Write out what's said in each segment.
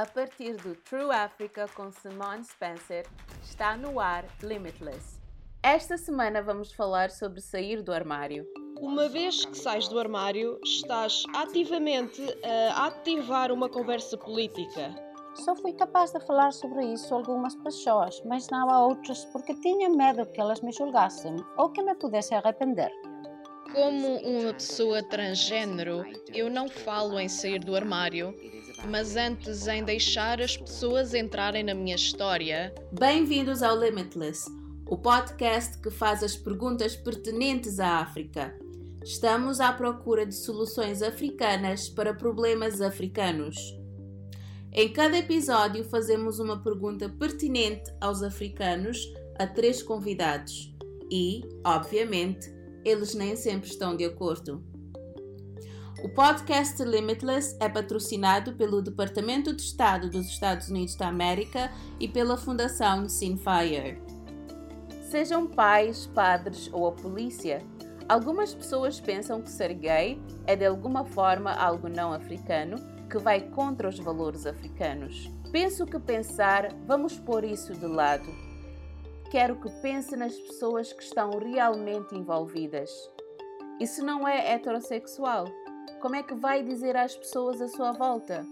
A partir do True Africa com Simone Spencer, está no ar Limitless. Esta semana vamos falar sobre sair do armário. Uma vez que sais do armário, estás ativamente a ativar uma conversa política. Só fui capaz de falar sobre isso a algumas pessoas, mas não a outras porque tinha medo que elas me julgassem ou que me pudesse arrepender. Como uma pessoa transgênero, eu não falo em sair do armário, mas antes em deixar as pessoas entrarem na minha história. Bem-vindos ao Limitless, o podcast que faz as perguntas pertinentes à África. Estamos à procura de soluções africanas para problemas africanos. Em cada episódio, fazemos uma pergunta pertinente aos africanos a três convidados e, obviamente, eles nem sempre estão de acordo. O podcast Limitless é patrocinado pelo Departamento de Estado dos Estados Unidos da América e pela Fundação Sinfire. Sejam pais, padres ou a polícia, algumas pessoas pensam que ser gay é de alguma forma algo não africano que vai contra os valores africanos. Penso que pensar, vamos pôr isso de lado. Quero que pense nas pessoas que estão realmente envolvidas. Se não é heterossexual, como é que vai dizer às pessoas à sua volta?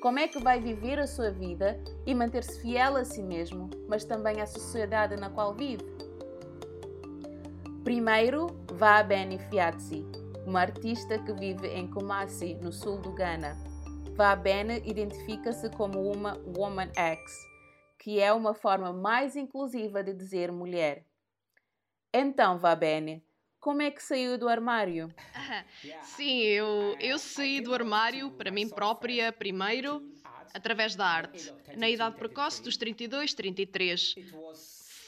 Como é que vai viver a sua vida e manter-se fiel a si mesmo, mas também à sociedade na qual vive? Primeiro, vá Beni Fiatzi, uma artista que vive em Kumasi, no sul do Ghana. Vá Bene identifica-se como uma Woman X, que é uma forma mais inclusiva de dizer mulher. Então, Vá Bene, como é que saiu do armário? Sim, eu, eu saí do armário para mim própria primeiro, através da arte, na idade precoce dos 32, 33.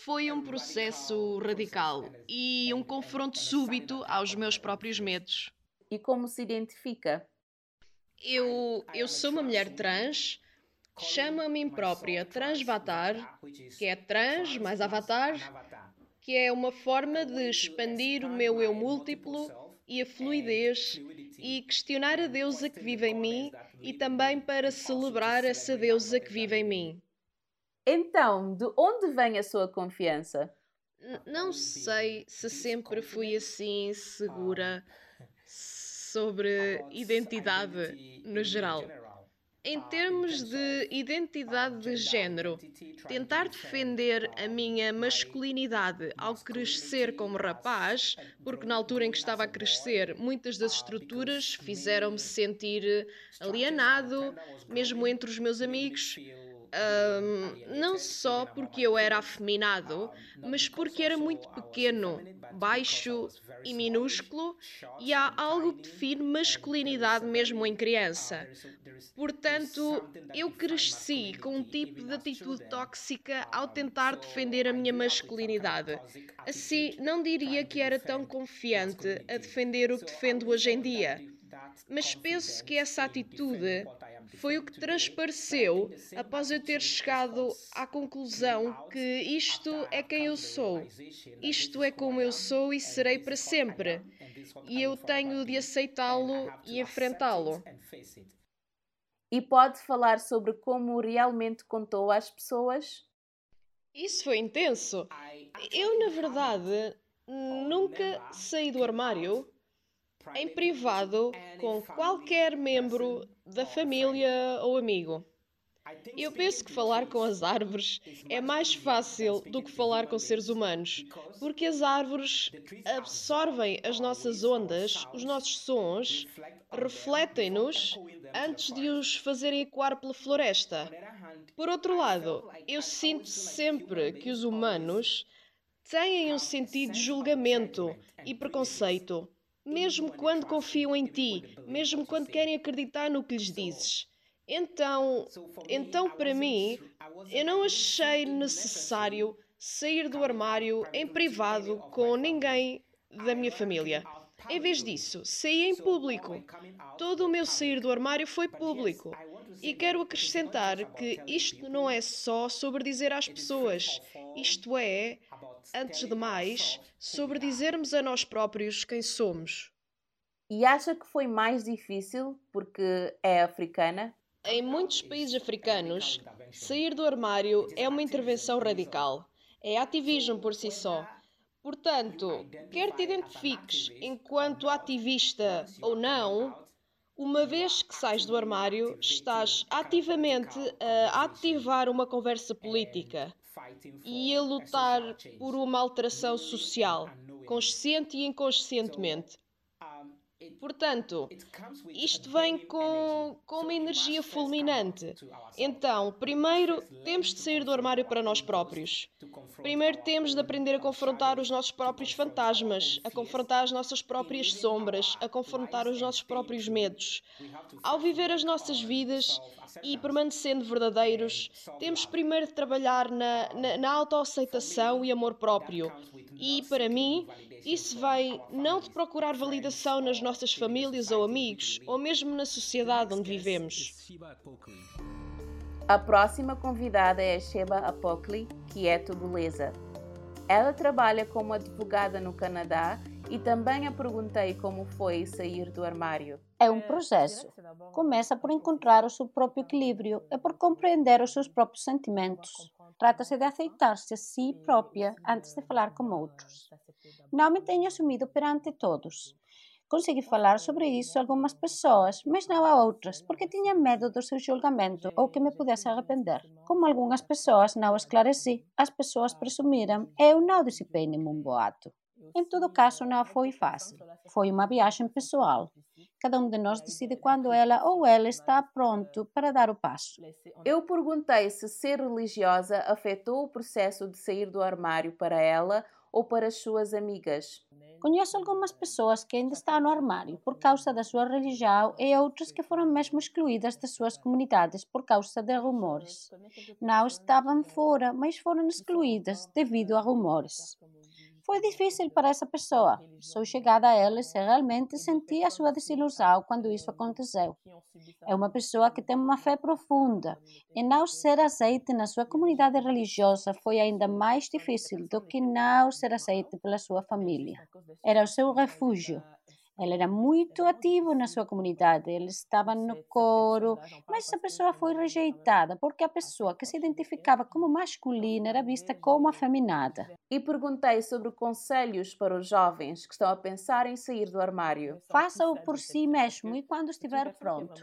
Foi um processo radical e um confronto súbito aos meus próprios medos. E como se identifica? Eu, eu sou uma mulher trans, chamo a mim própria Transvatar, que é trans mais avatar, que é uma forma de expandir o meu eu múltiplo e a fluidez e questionar a deusa que vive em mim e também para celebrar essa deusa que vive em mim. Então, de onde vem a sua confiança? N não sei se sempre fui assim segura sobre identidade no geral. Em termos de identidade de género, tentar defender a minha masculinidade ao crescer como rapaz, porque na altura em que estava a crescer, muitas das estruturas fizeram-me sentir alienado, mesmo entre os meus amigos. Um, não só porque eu era afeminado, mas porque era muito pequeno, baixo e minúsculo, e há algo que define masculinidade mesmo em criança. Portanto, eu cresci com um tipo de atitude tóxica ao tentar defender a minha masculinidade. Assim, não diria que era tão confiante a defender o que defendo hoje em dia. Mas penso que essa atitude foi o que transpareceu após eu ter chegado à conclusão que isto é quem eu sou, isto é como eu sou e serei para sempre, e eu tenho de aceitá-lo e enfrentá-lo. E pode falar sobre como realmente contou às pessoas? Isso foi intenso. Eu, na verdade, nunca saí do armário em privado com qualquer membro da família ou amigo. Eu penso que falar com as árvores é mais fácil do que falar com seres humanos, porque as árvores absorvem as nossas ondas, os nossos sons, refletem-nos antes de os fazerem ecoar pela floresta. Por outro lado, eu sinto sempre que os humanos têm um sentido de julgamento e preconceito mesmo quando confiam em ti, mesmo quando querem acreditar no que lhes dizes. Então, então para mim, eu não achei necessário sair do armário em privado com ninguém da minha família. Em vez disso, saí em público. Todo o meu sair do armário foi público. E quero acrescentar que isto não é só sobre dizer às pessoas, isto é, antes de mais, sobre dizermos a nós próprios quem somos. E acha que foi mais difícil porque é africana? Em muitos países africanos, sair do armário é uma intervenção radical. É ativismo por si só. Portanto, quer te identifiques enquanto ativista ou não, uma vez que sais do armário, estás ativamente a ativar uma conversa política e a lutar por uma alteração social, consciente e inconscientemente. Portanto, isto vem com, com uma energia fulminante. Então, primeiro temos de sair do armário para nós próprios. Primeiro temos de aprender a confrontar os nossos próprios fantasmas, a confrontar as nossas próprias sombras, a confrontar os nossos próprios medos. Ao viver as nossas vidas e permanecendo verdadeiros, temos primeiro de trabalhar na, na, na autoaceitação e amor próprio. E, para mim, isso vem não de procurar validação nas nossas famílias ou amigos, ou mesmo na sociedade onde vivemos. A próxima convidada é a Sheba Apokli, que é togolesa. Ela trabalha como advogada no Canadá e também a perguntei como foi sair do armário. É um processo. Começa por encontrar o seu próprio equilíbrio e por compreender os seus próprios sentimentos. Trata-se de aceitar-se a si própria antes de falar com outros. Não me tenho assumido perante todos. Consegui falar sobre isso a algumas pessoas, mas não a outras, porque tinha medo do seu julgamento ou que me pudesse arrepender. Como algumas pessoas não esclareci, as pessoas presumiram e eu não dissipei nenhum boato. Em todo caso, não foi fácil. Foi uma viagem pessoal. Cada um de nós decide quando ela ou ela está pronto para dar o passo. Eu perguntei se ser religiosa afetou o processo de sair do armário para ela ou para as suas amigas? Conheço algumas pessoas que ainda estão no armário por causa da sua religião e outras que foram mesmo excluídas das suas comunidades por causa de rumores. Não estavam fora, mas foram excluídas devido a rumores. Foi difícil para essa pessoa. Sou chegada a ela e realmente senti a sua desilusão quando isso aconteceu. É uma pessoa que tem uma fé profunda e não ser aceita na sua comunidade religiosa foi ainda mais difícil do que não ser aceita pela sua família. Era o seu refúgio. Ele era muito ativo na sua comunidade, ele estava no coro, mas essa pessoa foi rejeitada porque a pessoa que se identificava como masculina era vista como afeminada. E perguntei sobre conselhos para os jovens que estão a pensar em sair do armário. Faça-o por si mesmo e quando estiver pronto.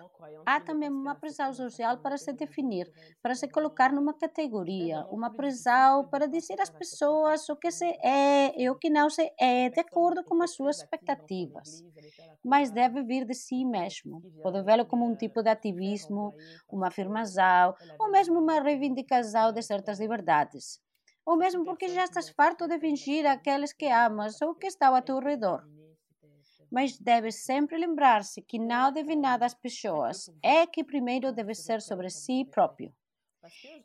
Há também uma prisão social para se definir, para se colocar numa categoria, uma prisão para dizer às pessoas o que se é e o que não se é, de acordo com as suas expectativas mas deve vir de si mesmo. Pode vê-lo como um tipo de ativismo, uma afirmação, ou mesmo uma reivindicação de certas liberdades. Ou mesmo porque já estás farto de fingir aqueles que amas ou que estão a teu redor. Mas deve sempre lembrar-se que não deve nada às pessoas, é que primeiro deve ser sobre si próprio.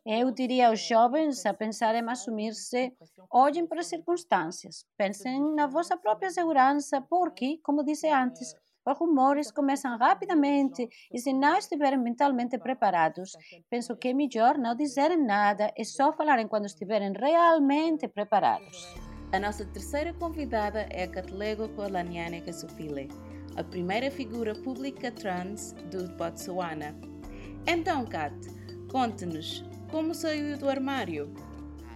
Eu diria aos jovens a pensarem em assumir-se, olhem para as circunstâncias, pensem na vossa própria segurança, porque, como disse antes, os rumores começam rapidamente e se não estiverem mentalmente preparados, penso que é melhor não dizerem nada e só falarem quando estiverem realmente preparados. A nossa terceira convidada é a Katlego Kolaniane Kasupile, a primeira figura pública trans do Botsuana. Então, Kat, Conte-nos, como saiu do armário?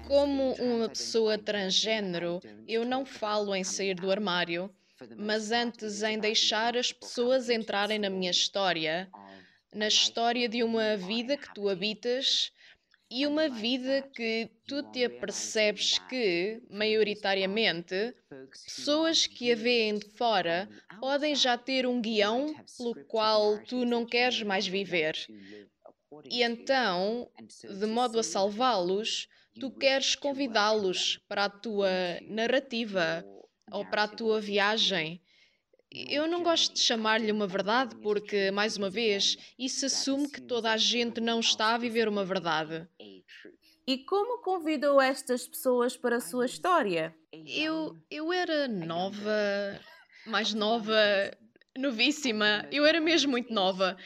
Como uma pessoa transgênero, eu não falo em sair do armário, mas antes em deixar as pessoas entrarem na minha história, na história de uma vida que tu habitas e uma vida que tu te apercebes que, maioritariamente, pessoas que a veem de fora podem já ter um guião pelo qual tu não queres mais viver. E então, de modo a salvá-los, tu queres convidá-los para a tua narrativa ou para a tua viagem. Eu não gosto de chamar-lhe uma verdade porque, mais uma vez, isso assume que toda a gente não está a viver uma verdade. E como convidou estas pessoas para a sua história? Eu, eu era nova, mais nova, novíssima. Eu era mesmo muito nova.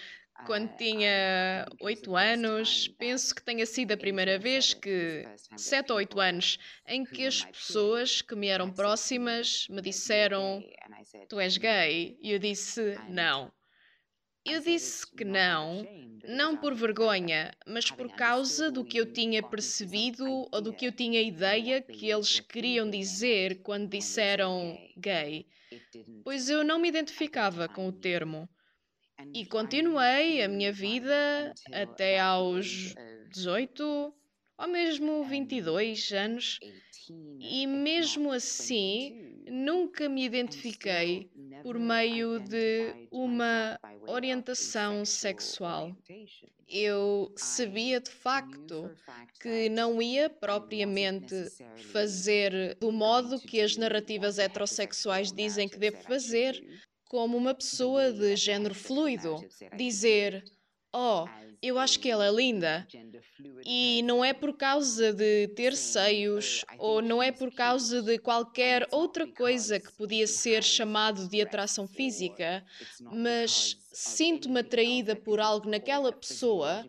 Quando ah, tinha oito anos, penso que tenha sido a primeira vez que, sete ou oito anos, em que as pessoas que me eram próximas me disseram: Tu és gay? E eu disse: Não. Eu disse que não, não por vergonha, mas por causa do que eu tinha percebido ou do que eu tinha ideia que eles queriam dizer quando disseram gay, pois eu não me identificava com o termo. E continuei a minha vida até aos 18 ou mesmo 22 anos, e mesmo assim nunca me identifiquei por meio de uma orientação sexual. Eu sabia de facto que não ia propriamente fazer do modo que as narrativas heterossexuais dizem que devo fazer, como uma pessoa de género fluido, dizer: Oh, eu acho que ela é linda. E não é por causa de ter seios ou não é por causa de qualquer outra coisa que podia ser chamado de atração física, mas sinto-me atraída por algo naquela pessoa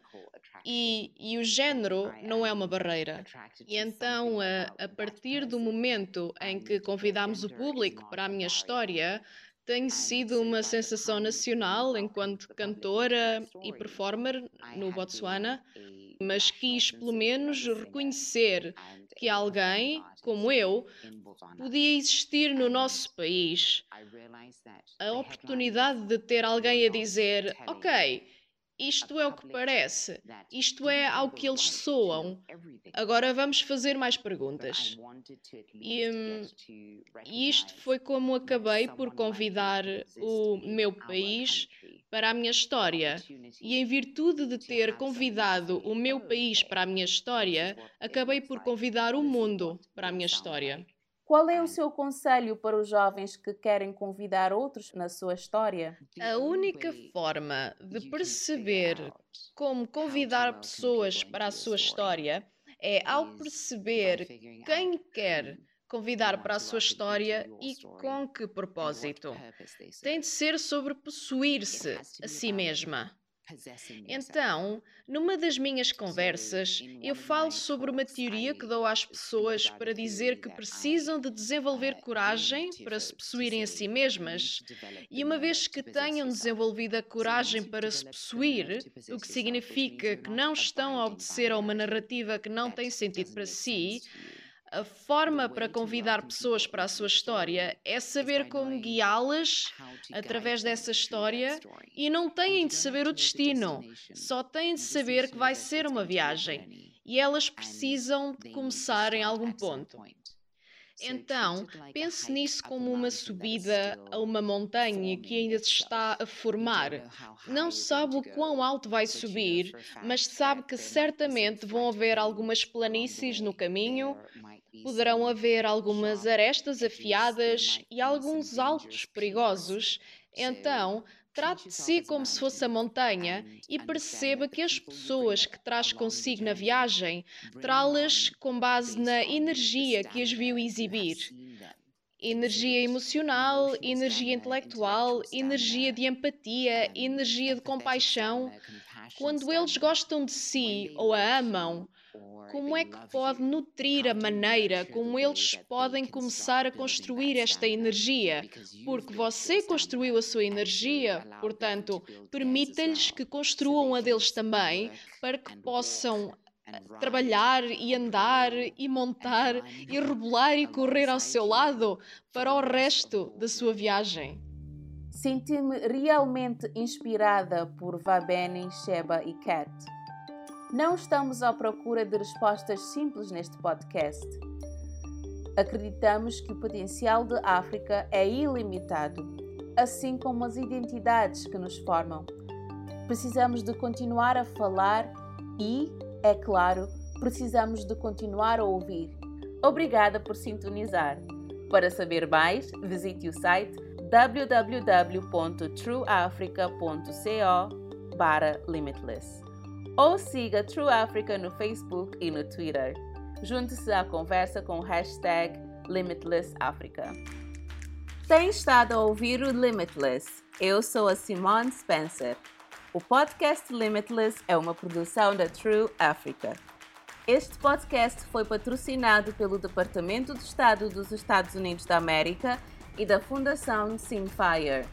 e, e, o género não é uma barreira. E então, a, a partir do momento em que convidámos o público para a minha história, tem sido uma sensação nacional enquanto cantora e performer no Botswana, mas quis pelo menos reconhecer que alguém, como eu, podia existir no nosso país. A oportunidade de ter alguém a dizer: Ok, isto é o que parece, isto é ao que eles soam. Agora vamos fazer mais perguntas. E, hum, e isto foi como acabei por convidar o meu país para a minha história. E em virtude de ter convidado o meu país para a minha história, acabei por convidar o mundo para a minha história. Qual é o seu conselho para os jovens que querem convidar outros na sua história? A única forma de perceber como convidar pessoas para a sua história é ao perceber quem quer convidar para a sua história e com que propósito. Tem de ser sobre possuir-se a si mesma. Então, numa das minhas conversas, eu falo sobre uma teoria que dou às pessoas para dizer que precisam de desenvolver coragem para se possuírem a si mesmas. E uma vez que tenham desenvolvido a coragem para se possuir, o que significa que não estão a obedecer a uma narrativa que não tem sentido para si, a forma para convidar pessoas para a sua história é saber como guiá-las através dessa história e não têm de saber o destino, só têm de saber que vai ser uma viagem e elas precisam de começar em algum ponto. Então, pense nisso como uma subida a uma montanha que ainda se está a formar. Não sabe o quão alto vai subir, mas sabe que certamente vão haver algumas planícies no caminho, poderão haver algumas arestas afiadas e alguns altos perigosos. Então, Trate de si como se fosse a montanha e perceba que as pessoas que traz consigo na viagem, trá-las com base na energia que as viu exibir. Energia emocional, energia intelectual, energia de empatia, energia de compaixão. Quando eles gostam de si ou a amam, como é que pode nutrir a maneira como eles podem começar a construir esta energia? Porque você construiu a sua energia, portanto, permita-lhes que construam a deles também, para que possam eh, trabalhar e andar e montar e rebolar e correr ao seu lado para o resto da sua viagem. Senti-me realmente inspirada por Vabeni, Sheba e Kat. Não estamos à procura de respostas simples neste podcast. Acreditamos que o potencial de África é ilimitado, assim como as identidades que nos formam. Precisamos de continuar a falar e, é claro, precisamos de continuar a ouvir. Obrigada por sintonizar. Para saber mais, visite o site www.trueafrica.co/limitless ou siga True Africa no Facebook e no Twitter. Junte-se à conversa com o hashtag LimitlessAfrica. Tem estado a ouvir o Limitless. Eu sou a Simone Spencer. O podcast Limitless é uma produção da True Africa. Este podcast foi patrocinado pelo Departamento de Estado dos Estados Unidos da América e da Fundação Simfire.